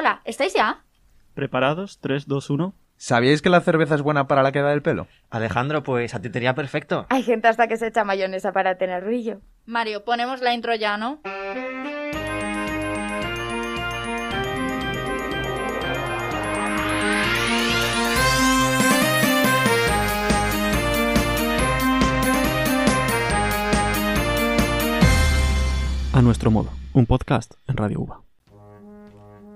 Hola, ¿estáis ya? ¿Preparados? 3, 2, 1. ¿Sabíais que la cerveza es buena para la queda del pelo? Alejandro, pues a ti te iría perfecto. Hay gente hasta que se echa mayonesa para tener brillo. Mario, ponemos la intro ya, ¿no? A nuestro modo, un podcast en Radio UBA.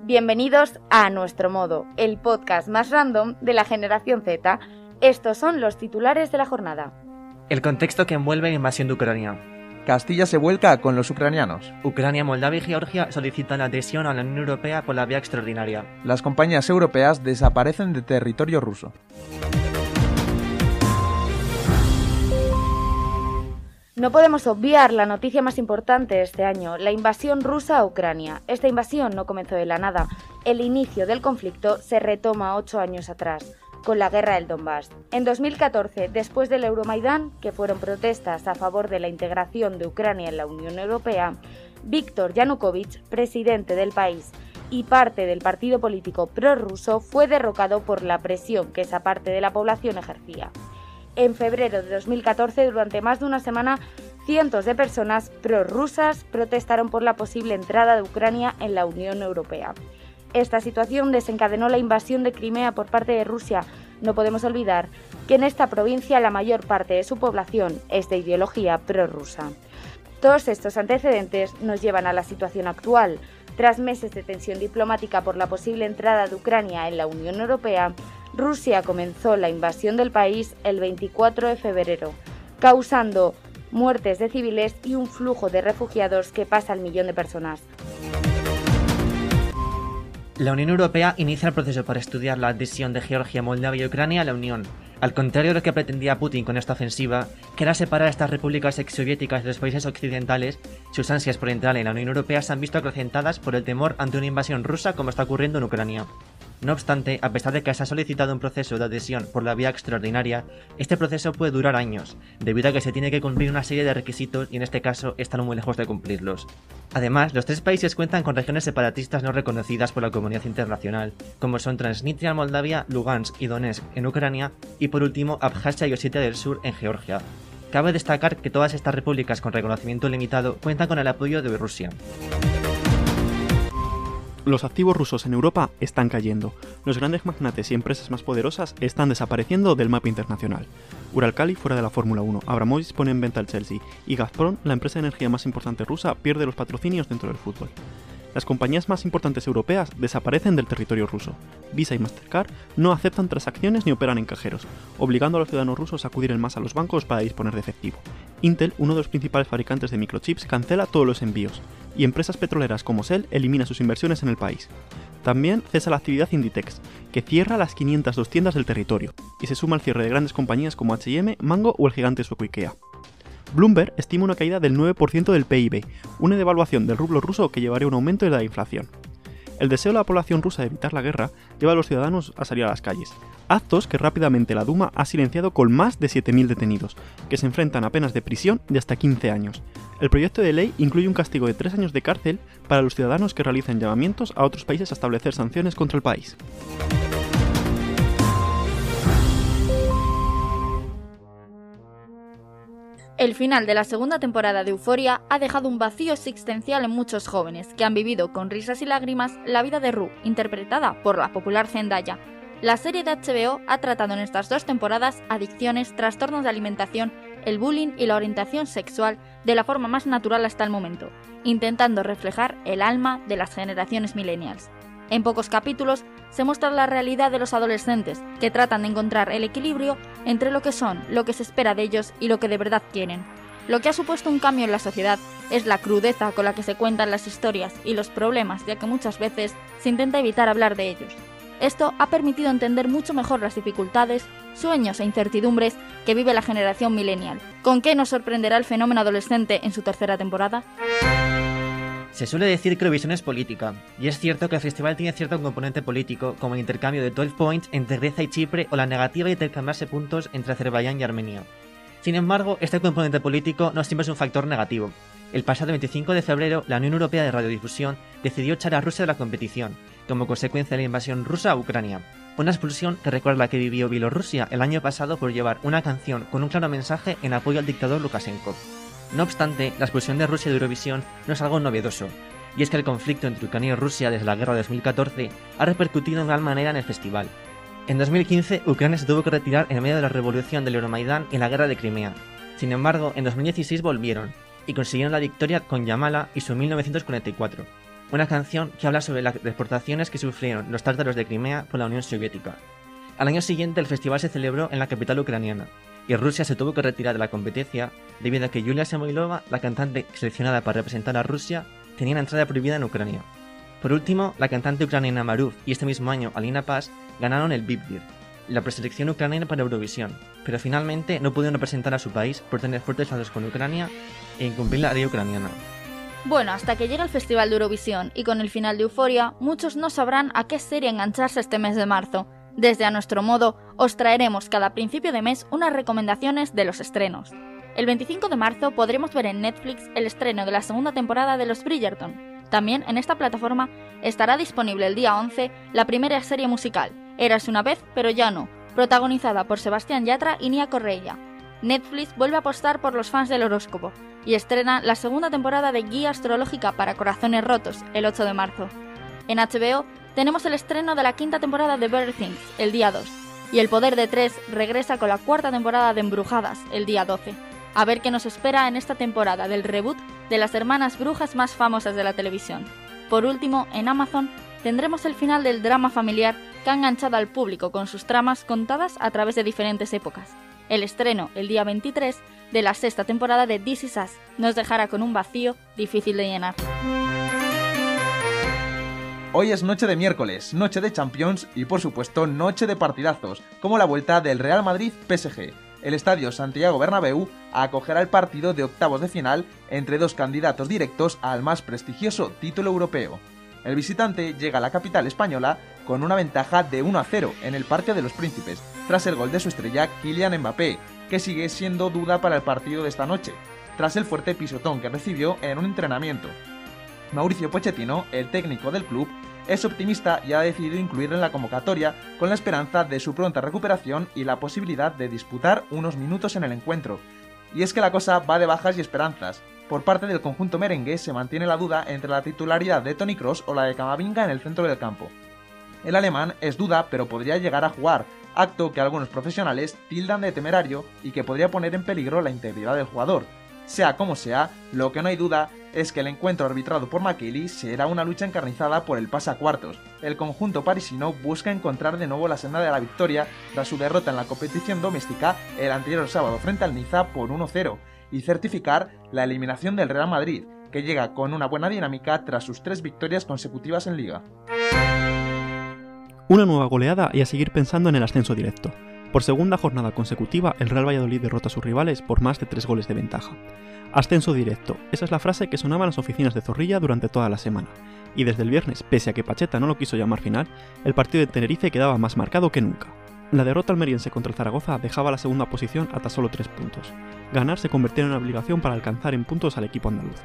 Bienvenidos a Nuestro Modo, el podcast más random de la generación Z. Estos son los titulares de la jornada. El contexto que envuelve la invasión de Ucrania. Castilla se vuelca con los ucranianos. Ucrania, Moldavia y Georgia solicitan la adhesión a la Unión Europea por la vía extraordinaria. Las compañías europeas desaparecen de territorio ruso. No podemos obviar la noticia más importante de este año, la invasión rusa a Ucrania. Esta invasión no comenzó de la nada. El inicio del conflicto se retoma ocho años atrás, con la guerra del Donbass. En 2014, después del Euromaidán, que fueron protestas a favor de la integración de Ucrania en la Unión Europea, Víctor Yanukovych, presidente del país y parte del partido político prorruso, fue derrocado por la presión que esa parte de la población ejercía. En febrero de 2014, durante más de una semana, cientos de personas prorrusas protestaron por la posible entrada de Ucrania en la Unión Europea. Esta situación desencadenó la invasión de Crimea por parte de Rusia. No podemos olvidar que en esta provincia la mayor parte de su población es de ideología prorrusa. Todos estos antecedentes nos llevan a la situación actual. Tras meses de tensión diplomática por la posible entrada de Ucrania en la Unión Europea, Rusia comenzó la invasión del país el 24 de febrero, causando muertes de civiles y un flujo de refugiados que pasa al millón de personas. La Unión Europea inicia el proceso para estudiar la adhesión de Georgia, Moldavia y Ucrania a la Unión. Al contrario de lo que pretendía Putin con esta ofensiva, que era separar a estas repúblicas exsoviéticas de los países occidentales, sus ansias por entrar en la Unión Europea se han visto acrecentadas por el temor ante una invasión rusa como está ocurriendo en Ucrania. No obstante, a pesar de que se ha solicitado un proceso de adhesión por la vía extraordinaria, este proceso puede durar años, debido a que se tiene que cumplir una serie de requisitos y en este caso están muy lejos de cumplirlos. Además, los tres países cuentan con regiones separatistas no reconocidas por la comunidad internacional, como son Transnistria Moldavia, Lugansk y Donetsk en Ucrania y por último Abjasia y Osetia del Sur en Georgia. Cabe destacar que todas estas repúblicas con reconocimiento limitado cuentan con el apoyo de Rusia. Los activos rusos en Europa están cayendo. Los grandes magnates y empresas más poderosas están desapareciendo del mapa internacional. Uralkali fuera de la Fórmula 1, Abramovich pone en venta el Chelsea y Gazprom, la empresa de energía más importante rusa, pierde los patrocinios dentro del fútbol. Las compañías más importantes europeas desaparecen del territorio ruso. Visa y Mastercard no aceptan transacciones ni operan en cajeros, obligando a los ciudadanos rusos a acudir en masa a los bancos para disponer de efectivo. Intel, uno de los principales fabricantes de microchips, cancela todos los envíos, y empresas petroleras como Shell elimina sus inversiones en el país. También cesa la actividad Inditex, que cierra las 502 tiendas del territorio, y se suma al cierre de grandes compañías como H&M, Mango o el gigante sueco IKEA. Bloomberg estima una caída del 9% del PIB, una devaluación del rublo ruso que llevaría a un aumento de la inflación. El deseo de la población rusa de evitar la guerra lleva a los ciudadanos a salir a las calles, actos que rápidamente la Duma ha silenciado con más de 7.000 detenidos, que se enfrentan a penas de prisión de hasta 15 años. El proyecto de ley incluye un castigo de 3 años de cárcel para los ciudadanos que realicen llamamientos a otros países a establecer sanciones contra el país. El final de la segunda temporada de Euforia ha dejado un vacío existencial en muchos jóvenes que han vivido con risas y lágrimas la vida de Rue, interpretada por la popular Zendaya. La serie de HBO ha tratado en estas dos temporadas adicciones, trastornos de alimentación, el bullying y la orientación sexual de la forma más natural hasta el momento, intentando reflejar el alma de las generaciones millennials. En pocos capítulos se muestra la realidad de los adolescentes, que tratan de encontrar el equilibrio entre lo que son, lo que se espera de ellos y lo que de verdad quieren. Lo que ha supuesto un cambio en la sociedad es la crudeza con la que se cuentan las historias y los problemas, ya que muchas veces se intenta evitar hablar de ellos. Esto ha permitido entender mucho mejor las dificultades, sueños e incertidumbres que vive la generación millennial. ¿Con qué nos sorprenderá el fenómeno adolescente en su tercera temporada? Se suele decir que Eurovisión es política, y es cierto que el festival tiene cierto componente político, como el intercambio de 12 points entre Grecia y Chipre o la negativa de intercambiarse puntos entre Azerbaiyán y Armenia. Sin embargo, este componente político no siempre es un factor negativo. El pasado 25 de febrero, la Unión Europea de Radiodifusión decidió echar a Rusia de la competición, como consecuencia de la invasión rusa a Ucrania. Una expulsión que recuerda la que vivió Bielorrusia el año pasado por llevar una canción con un claro mensaje en apoyo al dictador Lukashenko. No obstante, la expulsión de Rusia de Eurovisión no es algo novedoso, y es que el conflicto entre Ucrania y Rusia desde la guerra de 2014 ha repercutido en gran manera en el festival. En 2015, Ucrania se tuvo que retirar en medio de la revolución del Euromaidán y la guerra de Crimea. Sin embargo, en 2016 volvieron, y consiguieron la victoria con Yamala y su 1944, una canción que habla sobre las deportaciones que sufrieron los tártaros de Crimea por la Unión Soviética. Al año siguiente el festival se celebró en la capital ucraniana, y Rusia se tuvo que retirar de la competencia debido a que Yulia Samoilova, la cantante seleccionada para representar a Rusia, tenía una entrada prohibida en Ucrania. Por último, la cantante ucraniana Maruf y este mismo año Alina Paz ganaron el Bibdir, la preselección ucraniana para Eurovisión, pero finalmente no pudieron representar a su país por tener fuertes lazos con Ucrania e incumplir la ley ucraniana. Bueno, hasta que llegue el Festival de Eurovisión y con el final de Euforia, muchos no sabrán a qué serie engancharse este mes de marzo. Desde a nuestro modo, os traeremos cada principio de mes unas recomendaciones de los estrenos. El 25 de marzo podremos ver en Netflix el estreno de la segunda temporada de Los Bridgerton. También en esta plataforma estará disponible el día 11 la primera serie musical, Eras una vez, pero ya no, protagonizada por Sebastián Yatra y Nia Correia. Netflix vuelve a apostar por los fans del horóscopo y estrena la segunda temporada de Guía Astrológica para Corazones Rotos el 8 de marzo. En HBO tenemos el estreno de la quinta temporada de Better el día 2 y El Poder de Tres regresa con la cuarta temporada de Embrujadas el día 12. A ver qué nos espera en esta temporada del reboot de las hermanas brujas más famosas de la televisión. Por último, en Amazon tendremos el final del drama familiar que ha enganchado al público con sus tramas contadas a través de diferentes épocas. El estreno, el día 23, de la sexta temporada de This Is Us nos dejará con un vacío difícil de llenar. Hoy es noche de miércoles, noche de Champions y por supuesto noche de partidazos, como la vuelta del Real Madrid PSG. El estadio Santiago Bernabéu acogerá el partido de octavos de final entre dos candidatos directos al más prestigioso título europeo. El visitante llega a la capital española con una ventaja de 1 a 0 en el Parque de los Príncipes, tras el gol de su estrella Kylian Mbappé, que sigue siendo duda para el partido de esta noche, tras el fuerte pisotón que recibió en un entrenamiento. Mauricio Pochettino, el técnico del club, es optimista y ha decidido incluirlo en la convocatoria con la esperanza de su pronta recuperación y la posibilidad de disputar unos minutos en el encuentro. Y es que la cosa va de bajas y esperanzas, por parte del conjunto merengue se mantiene la duda entre la titularidad de Tony Cross o la de Camavinga en el centro del campo. El alemán es duda, pero podría llegar a jugar, acto que algunos profesionales tildan de temerario y que podría poner en peligro la integridad del jugador. Sea como sea, lo que no hay duda es que el encuentro arbitrado por McKinley será una lucha encarnizada por el pase a cuartos. El conjunto parisino busca encontrar de nuevo la senda de la victoria tras su derrota en la competición doméstica el anterior sábado frente al Niza por 1-0 y certificar la eliminación del Real Madrid, que llega con una buena dinámica tras sus tres victorias consecutivas en liga. Una nueva goleada y a seguir pensando en el ascenso directo. Por segunda jornada consecutiva, el Real Valladolid derrota a sus rivales por más de tres goles de ventaja. Ascenso directo, esa es la frase que sonaba en las oficinas de Zorrilla durante toda la semana. Y desde el viernes, pese a que Pacheta no lo quiso llamar final, el partido de Tenerife quedaba más marcado que nunca. La derrota almeriense contra el Zaragoza dejaba la segunda posición hasta solo 3 puntos. Ganar se convertía en una obligación para alcanzar en puntos al equipo andaluz.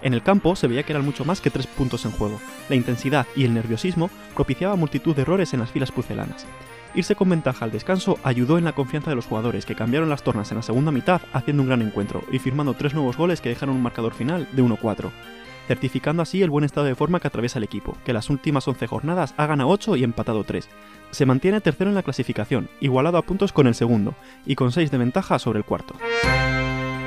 En el campo se veía que eran mucho más que 3 puntos en juego. La intensidad y el nerviosismo propiciaba multitud de errores en las filas pucelanas. Irse con ventaja al descanso ayudó en la confianza de los jugadores que cambiaron las tornas en la segunda mitad haciendo un gran encuentro y firmando tres nuevos goles que dejaron un marcador final de 1-4 certificando así el buen estado de forma que atraviesa el equipo, que las últimas 11 jornadas ha ganado 8 y empatado 3. Se mantiene tercero en la clasificación, igualado a puntos con el segundo, y con 6 de ventaja sobre el cuarto.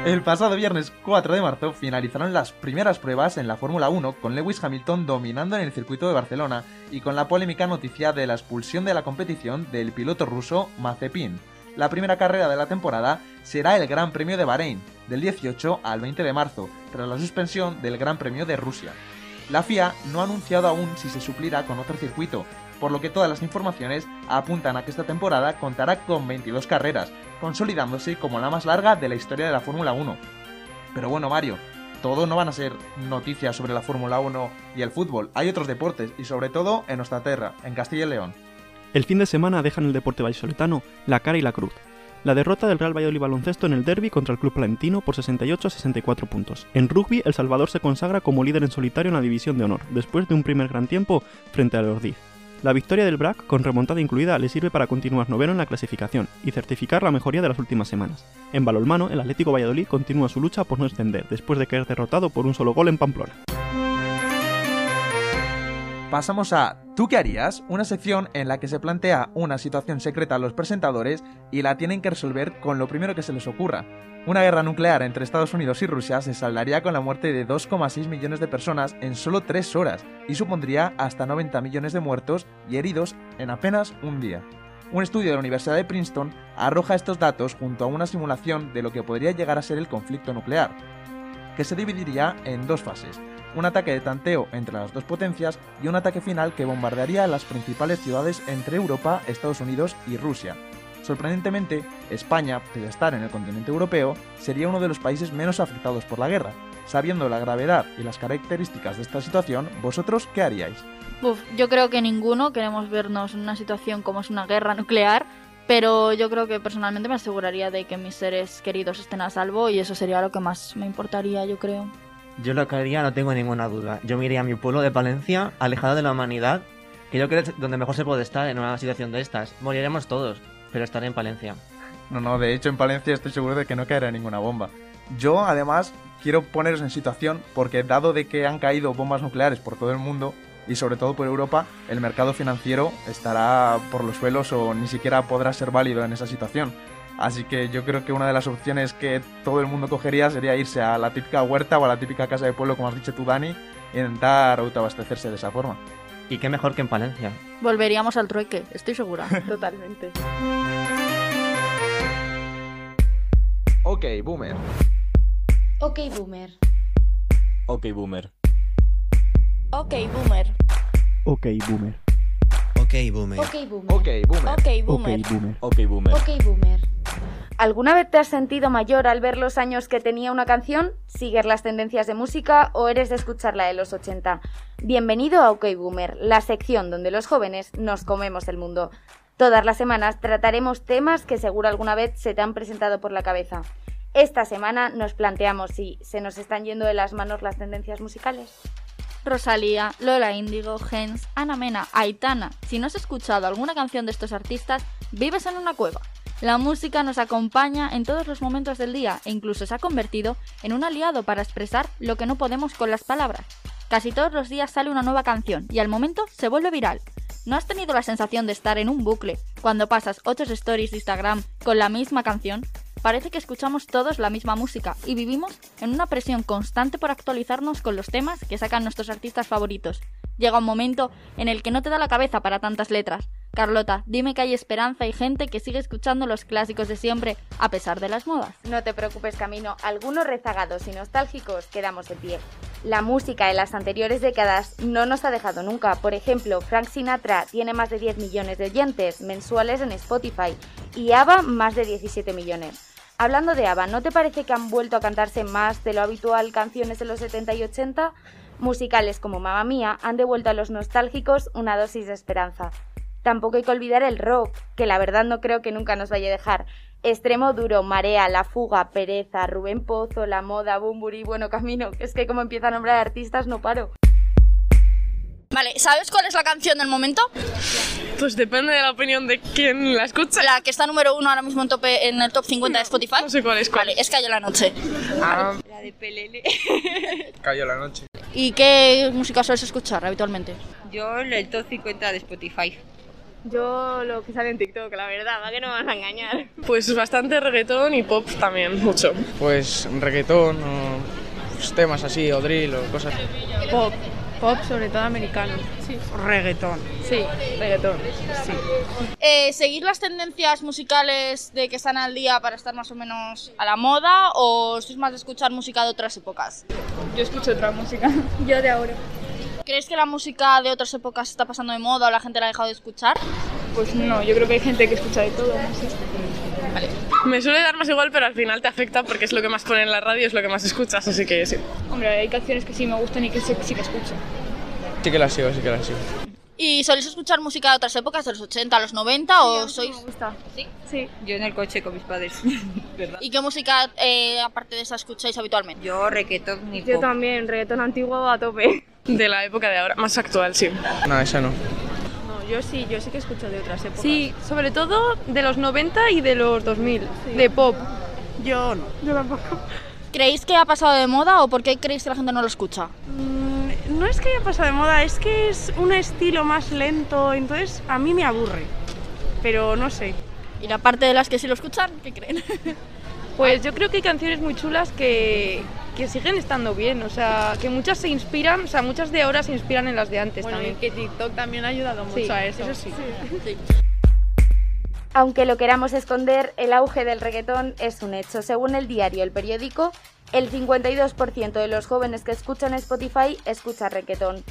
El pasado viernes 4 de marzo finalizaron las primeras pruebas en la Fórmula 1 con Lewis Hamilton dominando en el circuito de Barcelona y con la polémica noticia de la expulsión de la competición del piloto ruso Mazepin. La primera carrera de la temporada será el Gran Premio de Bahrein, del 18 al 20 de marzo, tras la suspensión del Gran Premio de Rusia. La FIA no ha anunciado aún si se suplirá con otro circuito, por lo que todas las informaciones apuntan a que esta temporada contará con 22 carreras, consolidándose como la más larga de la historia de la Fórmula 1. Pero bueno, Mario, todo no van a ser noticias sobre la Fórmula 1 y el fútbol, hay otros deportes y sobre todo en nuestra tierra, en Castilla y León. El fin de semana dejan el deporte vallisoletano la cara y la cruz. La derrota del Real Valladolid baloncesto en el derby contra el Club Palentino por 68 a 64 puntos. En rugby, El Salvador se consagra como líder en solitario en la División de Honor, después de un primer gran tiempo frente al Ordiz. La victoria del BRAC, con remontada incluida, le sirve para continuar noveno en la clasificación y certificar la mejoría de las últimas semanas. En balonmano, el Atlético Valladolid continúa su lucha por no extender, después de caer derrotado por un solo gol en Pamplona. Pasamos a ¿Tú qué harías? Una sección en la que se plantea una situación secreta a los presentadores y la tienen que resolver con lo primero que se les ocurra. Una guerra nuclear entre Estados Unidos y Rusia se saldaría con la muerte de 2,6 millones de personas en solo 3 horas y supondría hasta 90 millones de muertos y heridos en apenas un día. Un estudio de la Universidad de Princeton arroja estos datos junto a una simulación de lo que podría llegar a ser el conflicto nuclear, que se dividiría en dos fases un ataque de tanteo entre las dos potencias y un ataque final que bombardearía las principales ciudades entre Europa, Estados Unidos y Rusia. Sorprendentemente, España, pese estar en el continente europeo, sería uno de los países menos afectados por la guerra. Sabiendo la gravedad y las características de esta situación, ¿vosotros qué haríais? Uf, yo creo que ninguno queremos vernos en una situación como es una guerra nuclear, pero yo creo que personalmente me aseguraría de que mis seres queridos estén a salvo y eso sería lo que más me importaría, yo creo. Yo lo que haría no tengo ninguna duda. Yo me iría a mi pueblo de Palencia, alejado de la humanidad, que yo creo que es donde mejor se puede estar en una situación de estas. Moriremos todos, pero estaré en Palencia. No, no, de hecho en Palencia estoy seguro de que no caerá ninguna bomba. Yo además quiero poneros en situación porque dado de que han caído bombas nucleares por todo el mundo y sobre todo por Europa, el mercado financiero estará por los suelos o ni siquiera podrá ser válido en esa situación. Así que yo creo que una de las opciones que todo el mundo cogería sería irse a la típica huerta o a la típica casa de pueblo, como has dicho tú, Dani, e intentar autoabastecerse de esa forma. Y qué mejor que en Palencia. Volveríamos al trueque, estoy segura. Totalmente. Ok, boomer. Ok, boomer. Ok, boomer. ok, boomer. Ok, boomer. Ok, boomer. Ok, boomer. Ok, boomer. Ok, Ok, boomer. boomer. Ok, boomer. Ok, boomer. ¿Alguna vez te has sentido mayor al ver los años que tenía una canción? ¿Sigues las tendencias de música o eres de escucharla de los 80? Bienvenido a OK Boomer, la sección donde los jóvenes nos comemos el mundo. Todas las semanas trataremos temas que seguro alguna vez se te han presentado por la cabeza. Esta semana nos planteamos si se nos están yendo de las manos las tendencias musicales. Rosalía, Lola Índigo, Gens, Ana Mena, Aitana. Si no has escuchado alguna canción de estos artistas, vives en una cueva. La música nos acompaña en todos los momentos del día e incluso se ha convertido en un aliado para expresar lo que no podemos con las palabras. Casi todos los días sale una nueva canción y al momento se vuelve viral. ¿No has tenido la sensación de estar en un bucle cuando pasas 8 stories de Instagram con la misma canción? Parece que escuchamos todos la misma música y vivimos en una presión constante por actualizarnos con los temas que sacan nuestros artistas favoritos. Llega un momento en el que no te da la cabeza para tantas letras. Carlota, dime que hay esperanza y gente que sigue escuchando los clásicos de siempre a pesar de las modas. No te preocupes, Camino, algunos rezagados y nostálgicos quedamos de pie. La música de las anteriores décadas no nos ha dejado nunca. Por ejemplo, Frank Sinatra tiene más de 10 millones de oyentes mensuales en Spotify y ABBA más de 17 millones. Hablando de ABBA, ¿no te parece que han vuelto a cantarse más de lo habitual canciones de los 70 y 80? Musicales como Mamma Mía han devuelto a los nostálgicos una dosis de esperanza. Tampoco hay que olvidar el rock, que la verdad no creo que nunca nos vaya a dejar. Extremo duro, Marea, La Fuga, Pereza, Rubén Pozo, La Moda, Bumburi, Bueno Camino. Es que como empieza a nombrar artistas no paro. Vale, ¿sabes cuál es la canción del momento? Pues depende de la opinión de quien la escucha. La que está número uno ahora mismo en, tope, en el top 50 de Spotify. No sé cuál es cuál. Vale, es Cayó la Noche. Ah, La de Pelele. Cayó la noche. ¿Y qué música sueles escuchar habitualmente? Yo el top 50 de Spotify. Yo lo que sale en TikTok, la verdad, va que no me vas a engañar. pues bastante reggaetón y pop también, mucho. Pues reggaetón o pues, temas así, o drill o cosas. Pop, pop sobre todo americano. Sí. Reggaetón. Sí, reggaetón. Sí. Eh, ¿Seguir las tendencias musicales de que están al día para estar más o menos a la moda o sois más de escuchar música de otras épocas? Yo escucho otra música. Yo de ahora. ¿Crees que la música de otras épocas está pasando de moda o la gente la ha dejado de escuchar? Pues no, yo creo que hay gente que escucha de todo. no sé. Me suele dar más igual, pero al final te afecta porque es lo que más ponen en la radio, es lo que más escuchas, así que sí. Hombre, hay canciones que sí me gustan y que sí, sí que escucho. Sí que la sigo, sí que la sigo. ¿Y soléis escuchar música de otras épocas, de los 80, los 90 o sois...? Me gusta. ¿Sí? Sí. Yo en el coche con mis padres. ¿Y qué música, eh, aparte de esa, escucháis habitualmente? Yo reggaetón y Yo pop. también, reggaetón antiguo a tope. De la época de ahora, más actual, sí. No, esa no. No, yo sí, yo sí que escucho de otras épocas. Sí, sobre todo de los 90 y de los 2000, de pop. Yo no. Yo tampoco. ¿Creéis que ha pasado de moda o por qué creéis que la gente no lo escucha? Mm, no es que haya pasado de moda, es que es un estilo más lento, entonces a mí me aburre. Pero no sé. ¿Y la parte de las que sí lo escuchan? ¿Qué creen? Pues yo creo que hay canciones muy chulas que, que siguen estando bien, o sea, que muchas se inspiran, o sea, muchas de ahora se inspiran en las de antes Bueno, y también. que TikTok también ha ayudado mucho Sí, a eso. eso sí. Aunque lo queramos esconder, el auge del reggaetón es un hecho. Según el diario El Periódico, el 52% de los jóvenes que escuchan Spotify escucha reggaetón.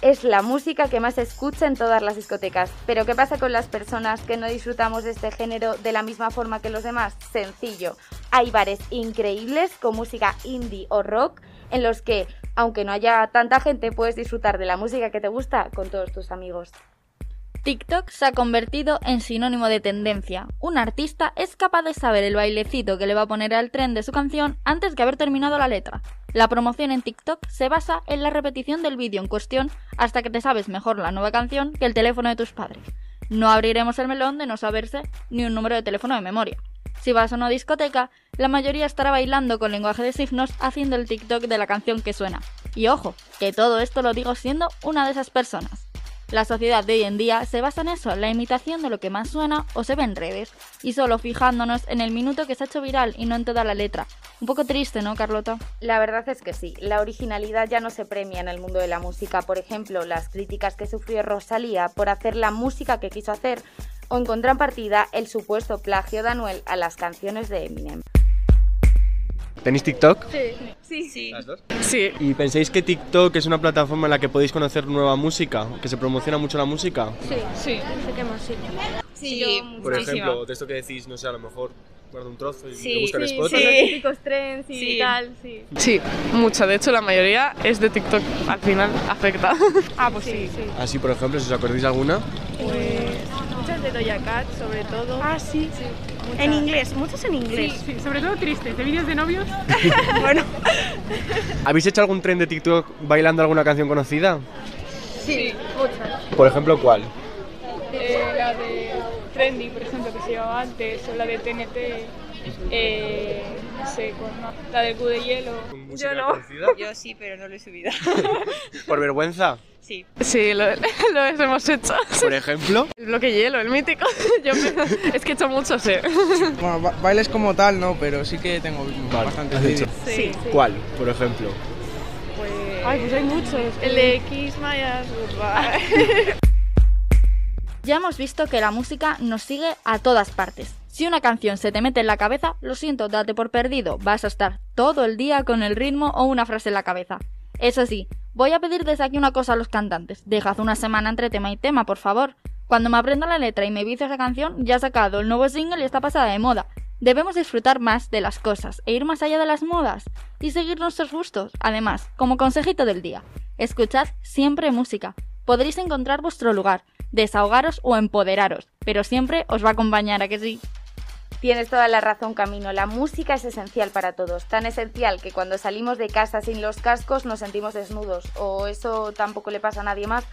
Es la música que más se escucha en todas las discotecas. Pero ¿qué pasa con las personas que no disfrutamos de este género de la misma forma que los demás? Sencillo. Hay bares increíbles con música indie o rock en los que, aunque no haya tanta gente, puedes disfrutar de la música que te gusta con todos tus amigos. TikTok se ha convertido en sinónimo de tendencia. Un artista es capaz de saber el bailecito que le va a poner al tren de su canción antes que haber terminado la letra. La promoción en TikTok se basa en la repetición del vídeo en cuestión hasta que te sabes mejor la nueva canción que el teléfono de tus padres. No abriremos el melón de no saberse ni un número de teléfono de memoria. Si vas a una discoteca, la mayoría estará bailando con lenguaje de signos haciendo el TikTok de la canción que suena. Y ojo, que todo esto lo digo siendo una de esas personas. La sociedad de hoy en día se basa en eso, la imitación de lo que más suena o se ve en redes, y solo fijándonos en el minuto que se ha hecho viral y no en toda la letra. Un poco triste, ¿no, Carlota? La verdad es que sí, la originalidad ya no se premia en el mundo de la música. Por ejemplo, las críticas que sufrió Rosalía por hacer la música que quiso hacer, o en contrapartida el supuesto plagio de Anuel a las canciones de Eminem. ¿Tenéis TikTok? Sí. Sí. Sí. ¿Las dos? Sí. ¿Y pensáis que TikTok es una plataforma en la que podéis conocer nueva música? ¿Que se promociona mucho la música? Sí. Sí. Sé que más sí. Sí, yo Por ejemplo, de esto que decís, no sé, a lo mejor guardo un trozo y Sí, lo busco en Sí, Spotify. sí, los típicos trends y Sí. tal, sí. Sí, mucha. De hecho, la mayoría es de TikTok. Al final afecta. Ah, pues sí. sí. Así, por ejemplo, si os acordáis de alguna. De Doja Cat, sobre todo. Ah, sí. Sí, En inglés, muchos en inglés. Sí, sí, sobre todo tristes, de vídeos de novios. bueno, ¿Habéis hecho algún tren de TikTok bailando alguna canción conocida? Sí, muchas. Por ejemplo, ¿cuál? Eh, la de Trendy, por ejemplo, que se llevaba antes, o la de TNT, eh, sé, cuál más. la del Q de hielo. Yo no. conocida? Yo sí, pero no lo he subido. ¿Por vergüenza? Sí. Sí, lo, lo hemos hecho. Por ejemplo. El bloque hielo, el mítico. Yo me- es que he hecho muchos, eh. Bueno, ba- bailes como tal, no, pero sí que tengo bastantes has vídeos. hecho. Sí. ¿Cuál, por ejemplo? Pues... Ay, pues hay muchos. El de Kiss Ass Goodbye. Ya hemos visto que la música nos sigue a todas partes. Si una canción se te mete en la cabeza, lo siento, date por perdido, vas a estar todo el día con el ritmo o una frase en la cabeza. Eso sí, voy a pedir desde aquí una cosa a los cantantes, dejad una semana entre tema y tema, por favor. Cuando me aprenda la letra y me vicio esa canción, ya ha sacado el nuevo single y está pasada de moda. Debemos disfrutar más de las cosas e ir más allá de las modas y seguir nuestros gustos. Además, como consejito del día, escuchad siempre música. Podréis encontrar vuestro lugar, desahogaros o empoderaros, pero siempre os va a acompañar a que sí. Tienes toda la razón, Camino. La música es esencial para todos. Tan esencial que cuando salimos de casa sin los cascos nos sentimos desnudos. O eso tampoco le pasa a nadie más.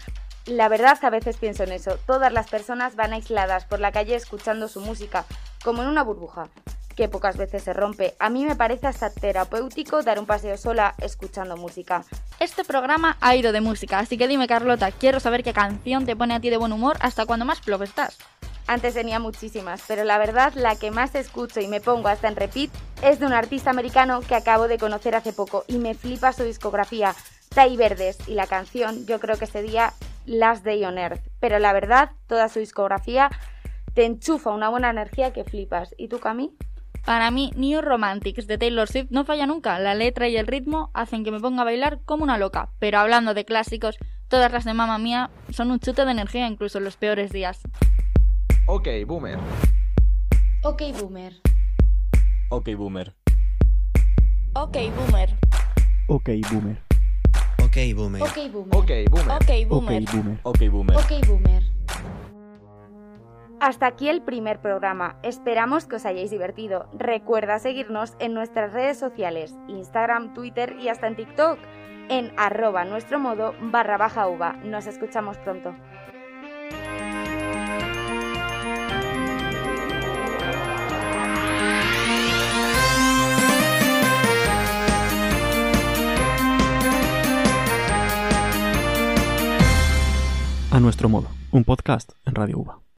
La verdad, a veces pienso en eso. Todas las personas van aisladas por la calle escuchando su música, como en una burbuja, que pocas veces se rompe. A mí me parece hasta terapéutico dar un paseo sola escuchando música. Este programa ha ido de música, así que dime Carlota, quiero saber qué canción te pone a ti de buen humor hasta cuando más flop estás. Antes tenía muchísimas, pero la verdad la que más escucho y me pongo hasta en repeat es de un artista americano que acabo de conocer hace poco y me flipa su discografía, Tai Verdes, y la canción yo creo que sería Last Day on Earth. Pero la verdad, toda su discografía te enchufa una buena energía que flipas. ¿Y tú, Cami? Para mí, New Romantics de Taylor Swift no falla nunca. La letra y el ritmo hacen que me ponga a bailar como una loca. Pero hablando de clásicos, todas las de Mamma Mía son un chute de energía incluso en los peores días. Ok, boomer. Ok, boomer. Ok, boomer. Ok, boomer. Ok, boomer. Ok, Ok, boomer. Ok, boomer. Ok, boomer. Ok, boomer. Ok, boomer. Ok, boomer. Hasta aquí el primer programa. Esperamos que os hayáis divertido. Recuerda seguirnos en nuestras redes sociales, Instagram, Twitter y hasta en TikTok, en arroba nuestro modo barra baja uva. Nos escuchamos pronto. A nuestro modo, un podcast en Radio UBA.